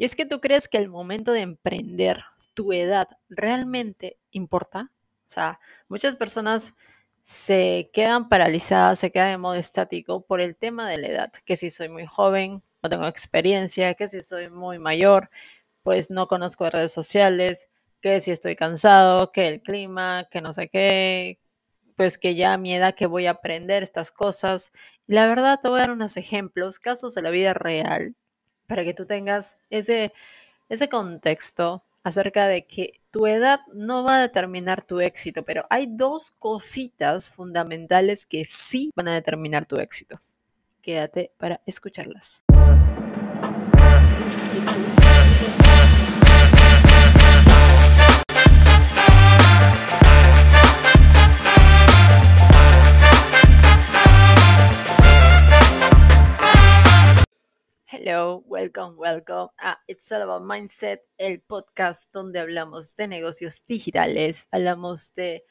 Y es que tú crees que el momento de emprender, tu edad, realmente importa. O sea, muchas personas se quedan paralizadas, se quedan en modo estático por el tema de la edad, que si soy muy joven, no tengo experiencia, que si soy muy mayor, pues no conozco redes sociales, que si estoy cansado, que el clima, que no sé qué, pues que ya a mi edad que voy a aprender estas cosas. Y la verdad te voy a dar unos ejemplos, casos de la vida real, para que tú tengas ese, ese contexto acerca de que tu edad no va a determinar tu éxito, pero hay dos cositas fundamentales que sí van a determinar tu éxito. Quédate para escucharlas. Hello, welcome, welcome a It's All About Mindset, el podcast donde hablamos de negocios digitales, hablamos de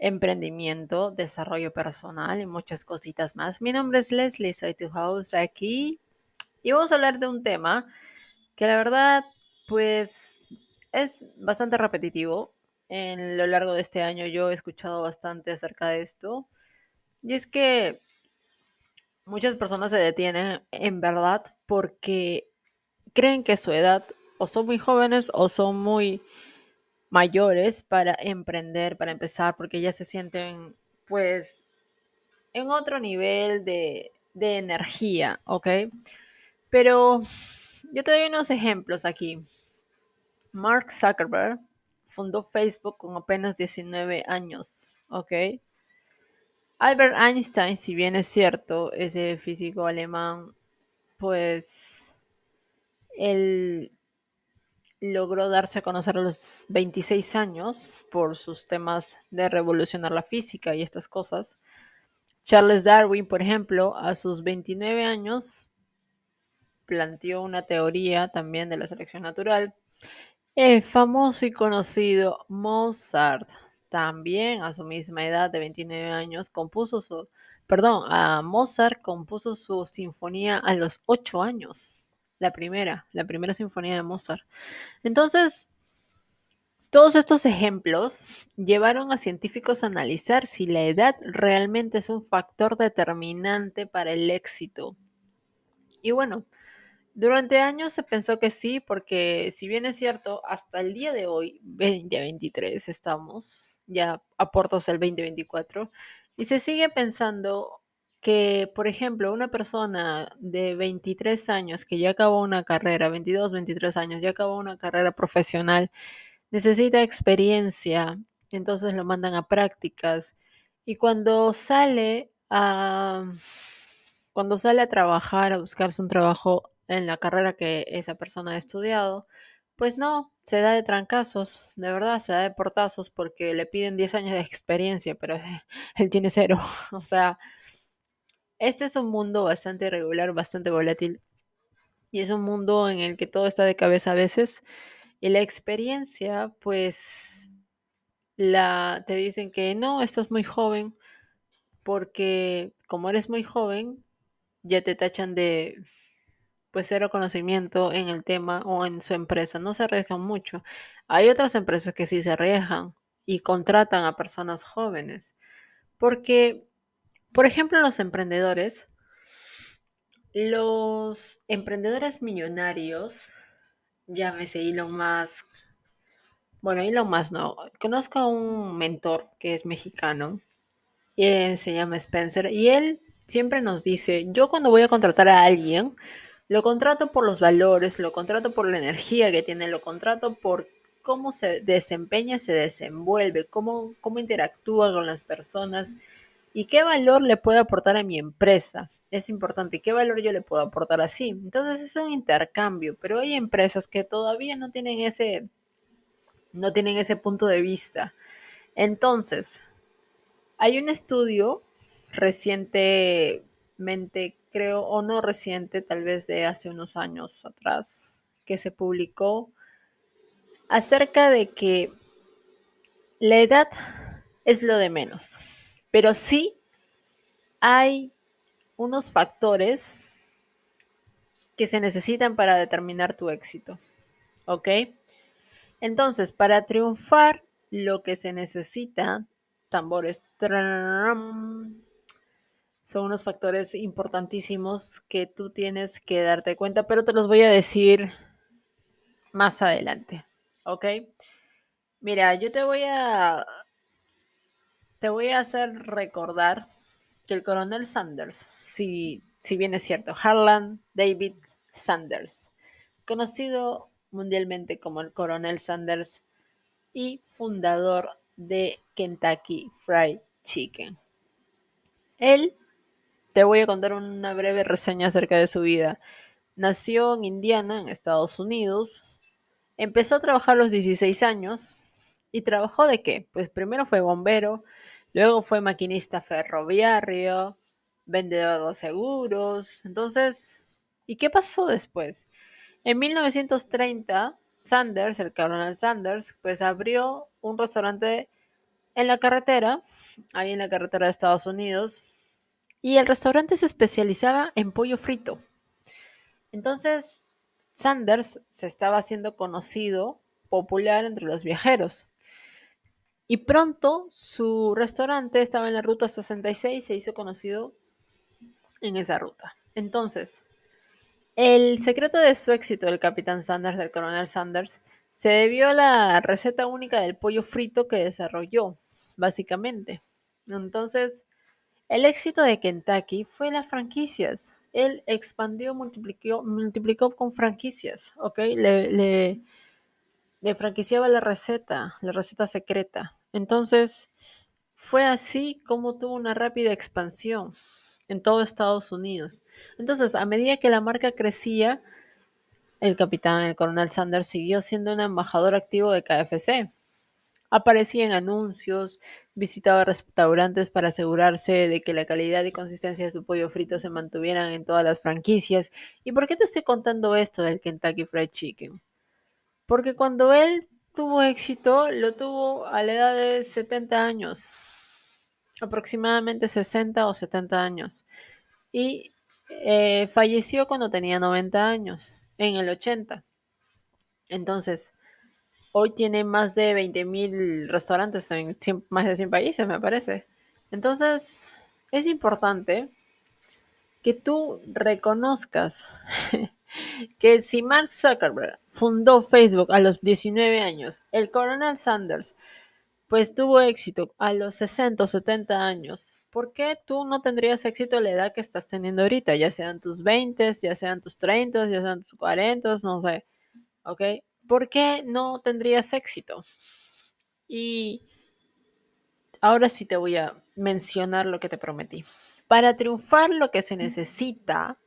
emprendimiento, desarrollo personal y muchas cositas más. Mi nombre es Leslie, soy tu host aquí y vamos a hablar de un tema que la verdad pues es bastante repetitivo. En lo largo de este año yo he escuchado bastante acerca de esto y es que muchas personas se detienen en verdad porque creen que su edad o son muy jóvenes o son muy mayores para emprender, para empezar, porque ya se sienten pues en otro nivel de, de energía, ¿ok? Pero yo te doy unos ejemplos aquí. Mark Zuckerberg fundó Facebook con apenas 19 años, ¿ok? Albert Einstein, si bien es cierto, ese físico alemán, pues él logró darse a conocer a los 26 años por sus temas de revolucionar la física y estas cosas. Charles Darwin, por ejemplo, a sus 29 años planteó una teoría también de la selección natural. El famoso y conocido Mozart también a su misma edad de 29 años compuso su, perdón, a Mozart compuso su sinfonía a los 8 años, la primera, la primera sinfonía de Mozart. Entonces, todos estos ejemplos llevaron a científicos a analizar si la edad realmente es un factor determinante para el éxito. Y bueno, durante años se pensó que sí, porque si bien es cierto, hasta el día de hoy, 2023 estamos, ya aportas el 2024, y se sigue pensando que, por ejemplo, una persona de 23 años que ya acabó una carrera, 22, 23 años, ya acabó una carrera profesional, necesita experiencia, entonces lo mandan a prácticas y cuando sale a cuando sale a trabajar, a buscarse un trabajo en la carrera que esa persona ha estudiado, pues no, se da de trancazos, de verdad, se da de portazos porque le piden 10 años de experiencia, pero él tiene cero. O sea, este es un mundo bastante irregular, bastante volátil. Y es un mundo en el que todo está de cabeza a veces. Y la experiencia, pues, la, te dicen que no, estás muy joven, porque como eres muy joven, ya te tachan de pues cero conocimiento en el tema o en su empresa, no se arriesgan mucho. Hay otras empresas que sí se arriesgan y contratan a personas jóvenes, porque, por ejemplo, los emprendedores, los emprendedores millonarios, llámese Elon Musk, bueno, Elon Musk no, conozco a un mentor que es mexicano, y se llama Spencer, y él siempre nos dice, yo cuando voy a contratar a alguien, lo contrato por los valores, lo contrato por la energía que tiene, lo contrato por cómo se desempeña, se desenvuelve, cómo, cómo interactúa con las personas y qué valor le puede aportar a mi empresa. Es importante, qué valor yo le puedo aportar así. Entonces es un intercambio, pero hay empresas que todavía no tienen ese, no tienen ese punto de vista. Entonces, hay un estudio recientemente creo, o no reciente, tal vez de hace unos años atrás, que se publicó acerca de que la edad es lo de menos, pero sí hay unos factores que se necesitan para determinar tu éxito. ¿Ok? Entonces, para triunfar, lo que se necesita, tambores, son unos factores importantísimos que tú tienes que darte cuenta, pero te los voy a decir más adelante. ¿Ok? Mira, yo te voy a. Te voy a hacer recordar que el coronel Sanders, si, si bien es cierto, Harlan David Sanders, conocido mundialmente como el coronel Sanders y fundador de Kentucky Fried Chicken. Él, te voy a contar una breve reseña acerca de su vida. Nació en Indiana, en Estados Unidos. Empezó a trabajar a los 16 años. ¿Y trabajó de qué? Pues primero fue bombero, luego fue maquinista ferroviario, vendedor de seguros. Entonces, ¿y qué pasó después? En 1930, Sanders, el coronel Sanders, pues abrió un restaurante en la carretera, ahí en la carretera de Estados Unidos, y el restaurante se especializaba en pollo frito. Entonces, Sanders se estaba haciendo conocido, popular entre los viajeros. Y pronto su restaurante estaba en la ruta 66 y se hizo conocido en esa ruta. Entonces, el secreto de su éxito del capitán Sanders, del coronel Sanders, se debió a la receta única del pollo frito que desarrolló, básicamente. Entonces, el éxito de Kentucky fue las franquicias. Él expandió, multiplicó, multiplicó con franquicias, ¿ok? Le, le, franquiciaba la receta, la receta secreta. Entonces, fue así como tuvo una rápida expansión en todo Estados Unidos. Entonces, a medida que la marca crecía, el capitán, el coronel Sanders, siguió siendo un embajador activo de KFC. Aparecía en anuncios, visitaba restaurantes para asegurarse de que la calidad y consistencia de su pollo frito se mantuvieran en todas las franquicias. ¿Y por qué te estoy contando esto del Kentucky Fried Chicken? Porque cuando él tuvo éxito, lo tuvo a la edad de 70 años aproximadamente 60 o 70 años. Y eh, falleció cuando tenía 90 años, en el 80. Entonces, hoy tiene más de 20.000 restaurantes en más de 100 países, me parece. Entonces, es importante que tú reconozcas que si Mark Zuckerberg fundó Facebook a los 19 años, el coronel Sanders pues tuvo éxito a los 60 o 70 años. ¿Por qué tú no tendrías éxito a la edad que estás teniendo ahorita? Ya sean tus 20, ya sean tus 30, ya sean tus 40, no sé. ¿Ok? ¿Por qué no tendrías éxito? Y ahora sí te voy a mencionar lo que te prometí. Para triunfar lo que se necesita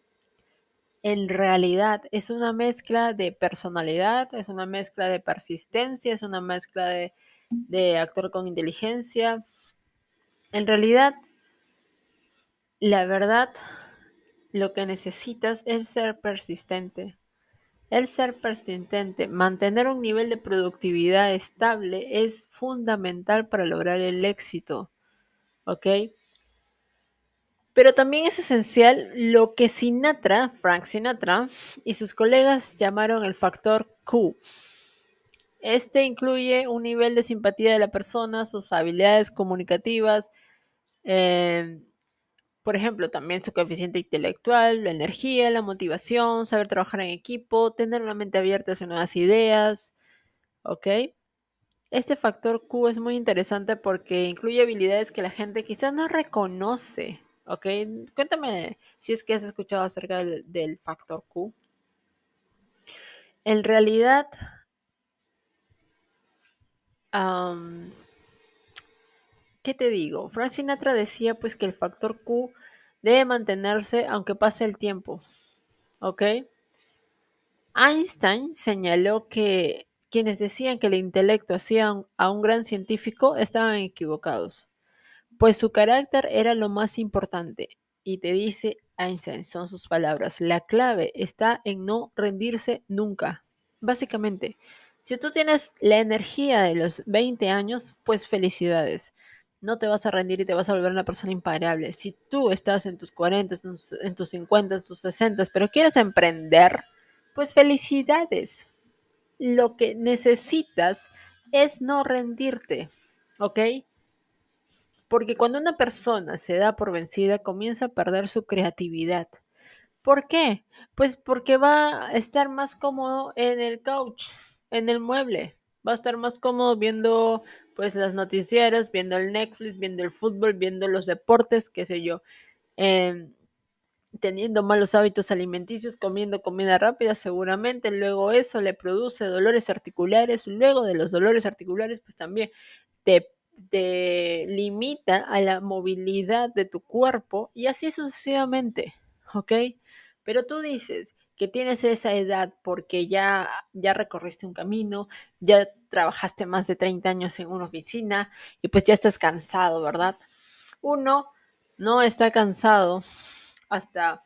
en realidad es una mezcla de personalidad, es una mezcla de persistencia, es una mezcla de de actor con inteligencia. En realidad, la verdad, lo que necesitas es ser persistente. El ser persistente, mantener un nivel de productividad estable es fundamental para lograr el éxito. ¿Ok? Pero también es esencial lo que Sinatra, Frank Sinatra, y sus colegas llamaron el factor Q. Este incluye un nivel de simpatía de la persona, sus habilidades comunicativas, eh, por ejemplo, también su coeficiente intelectual, la energía, la motivación, saber trabajar en equipo, tener una mente abierta hacia nuevas ideas, ¿ok? Este factor Q es muy interesante porque incluye habilidades que la gente quizás no reconoce, ¿ok? Cuéntame si es que has escuchado acerca del, del factor Q. En realidad, ¿Qué te digo? Frank Sinatra decía pues que el factor Q debe mantenerse aunque pase el tiempo. ¿Ok? Einstein señaló que quienes decían que el intelecto hacía a un gran científico estaban equivocados, pues su carácter era lo más importante. Y te dice Einstein, son sus palabras, la clave está en no rendirse nunca. Básicamente, si tú tienes la energía de los 20 años, pues felicidades. No te vas a rendir y te vas a volver una persona imparable. Si tú estás en tus 40, en tus 50, en tus 60, pero quieres emprender, pues felicidades. Lo que necesitas es no rendirte, ¿ok? Porque cuando una persona se da por vencida, comienza a perder su creatividad. ¿Por qué? Pues porque va a estar más cómodo en el couch, en el mueble. Va a estar más cómodo viendo pues las noticieras, viendo el Netflix, viendo el fútbol, viendo los deportes, qué sé yo, em, teniendo malos hábitos alimenticios, comiendo comida rápida seguramente, luego eso le produce dolores articulares, luego de los dolores articulares pues también te, te limita a la movilidad de tu cuerpo y así sucesivamente, ¿ok? Pero tú dices, que tienes esa edad porque ya, ya recorriste un camino, ya trabajaste más de 30 años en una oficina y pues ya estás cansado, ¿verdad? Uno no está cansado hasta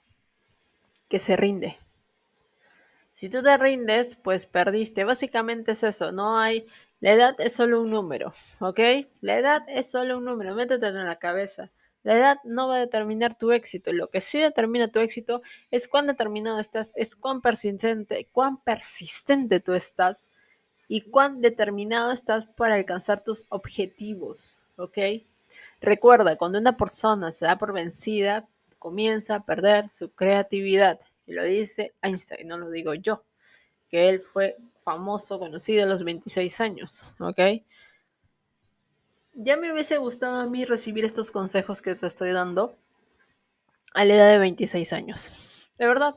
que se rinde. Si tú te rindes, pues perdiste. Básicamente es eso, no hay... La edad es solo un número, ¿ok? La edad es solo un número, métete en la cabeza. La edad no va a determinar tu éxito. Lo que sí determina tu éxito es cuán determinado estás, es cuán persistente, cuán persistente tú estás y cuán determinado estás para alcanzar tus objetivos. ¿Ok? Recuerda, cuando una persona se da por vencida, comienza a perder su creatividad. Y lo dice Einstein, no lo digo yo, que él fue famoso, conocido a los 26 años. ¿Ok? ya me hubiese gustado a mí recibir estos consejos que te estoy dando a la edad de 26 años. De verdad.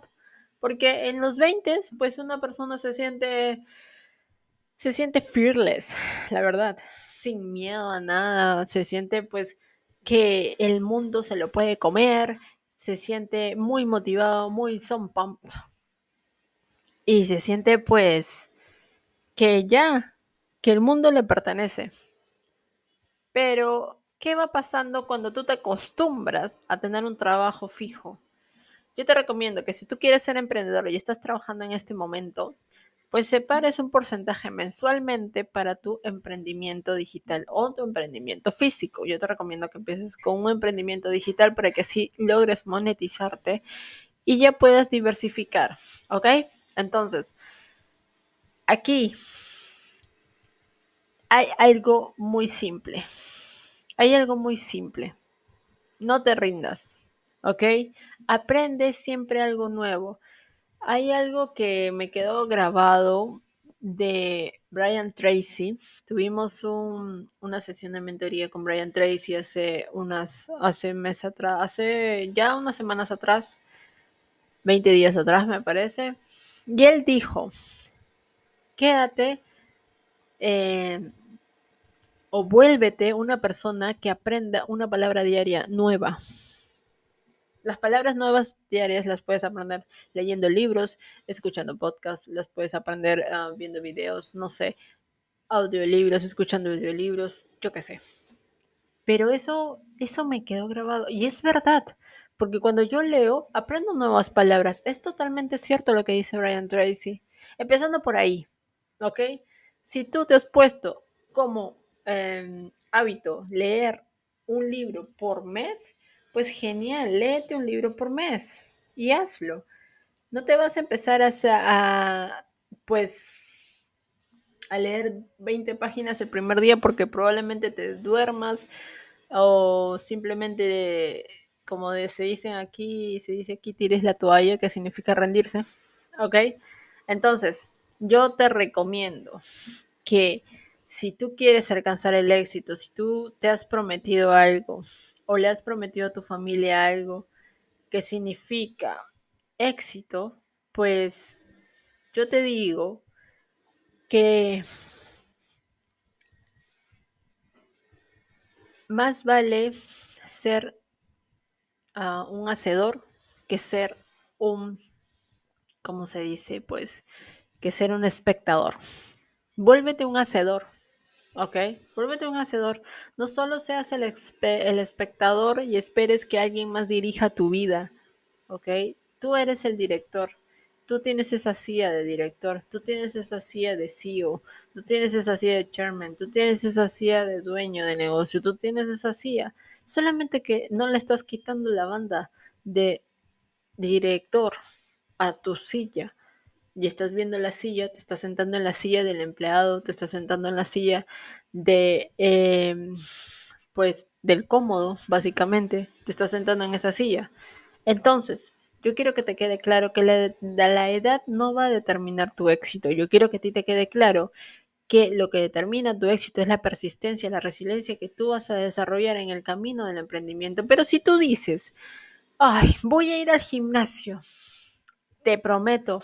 Porque en los 20, pues una persona se siente, se siente fearless, la verdad, sin miedo a nada, se siente pues que el mundo se lo puede comer, se siente muy motivado, muy son pumped. Y se siente pues que ya, que el mundo le pertenece. Pero, ¿qué va pasando cuando tú te acostumbras a tener un trabajo fijo? Yo te recomiendo que si tú quieres ser emprendedor y estás trabajando en este momento, pues separes un porcentaje mensualmente para tu emprendimiento digital o tu emprendimiento físico. Yo te recomiendo que empieces con un emprendimiento digital para que así logres monetizarte y ya puedas diversificar, ¿ok? Entonces, aquí hay algo muy simple. Hay algo muy simple. No te rindas, ¿ok? Aprende siempre algo nuevo. Hay algo que me quedó grabado de Brian Tracy. Tuvimos una sesión de mentoría con Brian Tracy hace unas, hace meses atrás, hace ya unas semanas atrás, 20 días atrás me parece. Y él dijo, quédate eh, o vuélvete una persona que aprenda una palabra diaria nueva. Las palabras nuevas diarias las puedes aprender leyendo libros, escuchando podcasts, las puedes aprender ah, viendo videos, no sé, audiolibros, escuchando audiolibros, yo qué sé. Pero eso, eso me quedó grabado y es verdad, porque cuando yo leo, aprendo nuevas palabras. Es totalmente cierto lo que dice Brian Tracy. Empezando por ahí, ¿ok? Si tú te has puesto como em, hábito leer un libro por mes, pues genial, léete un libro por mes y hazlo. No te vas a empezar a, a pues a leer 20 páginas el primer día porque probablemente te duermas o simplemente como se dicen aquí, se dice aquí tires la toalla, que significa rendirse, ¿ok? Entonces, yo te recomiendo que si tú quieres alcanzar el éxito, si tú te has prometido algo o le has prometido a tu familia algo que significa éxito, pues yo te digo que más vale ser uh, un hacedor que ser un, ¿cómo se dice? Pues que ser un espectador. Vuélvete un hacedor, ¿ok? Vuélvete un hacedor. No solo seas el, el espectador y esperes que alguien más dirija tu vida, ¿ok? Tú eres el director Tú tienes esa silla de director, tú tienes esa silla de CEO, tú tienes esa silla de chairman, tú tienes esa silla de dueño de negocio, tú tienes esa silla. Solamente que no le estás quitando la banda de director a tu silla y estás viendo la silla, te estás sentando en la silla del empleado, te estás sentando en la silla de, em, pues, del cómodo, básicamente, te estás sentando en esa silla. Entonces, yo quiero que te quede claro que la, la edad no va a determinar tu éxito. Yo quiero que a ti te quede claro que lo que determina tu éxito es la persistencia, la resiliencia que tú vas a desarrollar en el camino del emprendimiento. Pero si tú dices, ay, voy a ir al gimnasio, te prometo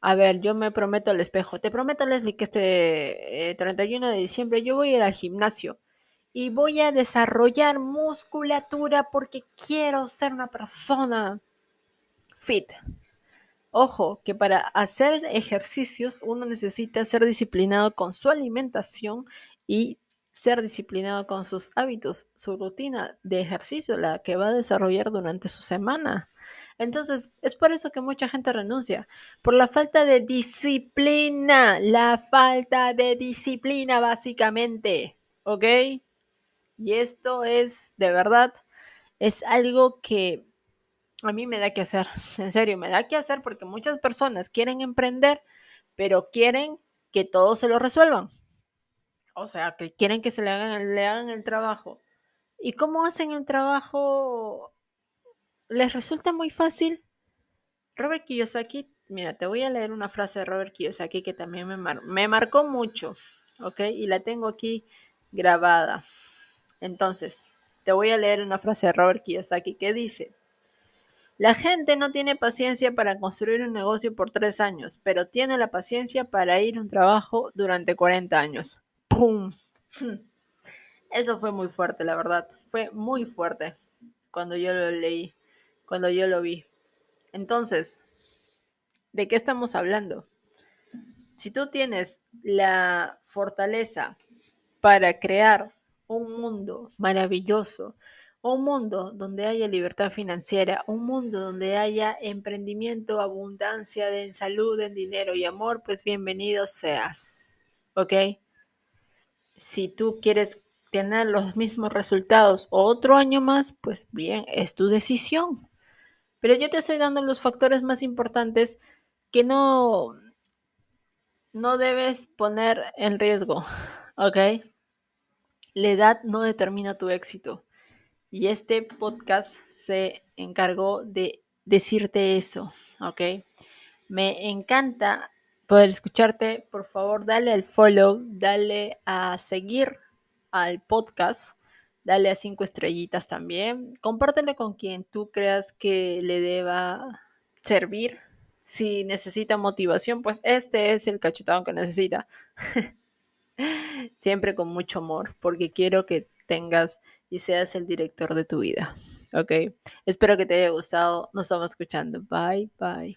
a ver, yo me prometo al espejo. Te prometo, Leslie, que este 31 eh, de diciembre yo voy a ir al gimnasio y voy a desarrollar musculatura porque quiero ser una persona fit. Ojo, que para hacer ejercicios uno necesita ser disciplinado con su alimentación y ser disciplinado con sus hábitos, su rutina de ejercicio, la que va a desarrollar durante su semana. Entonces, es por eso que mucha gente renuncia, por la falta de disciplina, la falta de disciplina básicamente, ¿ok? Y esto es, de verdad, es algo que a mí me da que hacer, en serio, me da que hacer porque muchas personas quieren emprender, pero quieren que todo se lo resuelvan. O sea, que quieren que se le hagan, le hagan el trabajo. ¿Y cómo hacen el trabajo les resulta muy fácil. Robert Kiyosaki, mira, te voy a leer una frase de Robert Kiyosaki que también me, me marcó mucho, ¿ok? Y la tengo aquí grabada. Entonces, te voy a leer una frase de Robert Kiyosaki que dice, la gente no tiene paciencia para construir un negocio por tres años, pero tiene la paciencia para ir a un trabajo durante 40 años. ¡Pum! Eso fue muy fuerte, la verdad. Fue muy fuerte cuando yo lo leí cuando yo lo vi. Entonces, ¿de qué estamos hablando? Si tú tienes la fortaleza para crear un mundo maravilloso, un mundo donde haya libertad financiera, un mundo donde haya emprendimiento, abundancia de salud, en dinero y amor, pues bienvenido seas. ¿Ok? Si tú quieres tener los mismos resultados otro año más, pues bien, es tu decisión. Pero yo te estoy dando los factores más importantes que no, no debes poner en riesgo, ¿ok? La edad no determina tu éxito. Y este podcast se encargó de decirte eso, ¿ok? Me encanta poder escucharte. Por favor, dale al follow, dale a seguir al podcast dale a cinco estrellitas también. Compártelo con quien tú creas que le deba servir. Si necesita motivación, pues este es el cachetado que necesita. Siempre con mucho amor, porque quiero que tengas y seas el director de tu vida. Ok. Espero que te haya gustado. Nos estamos escuchando. Bye, bye.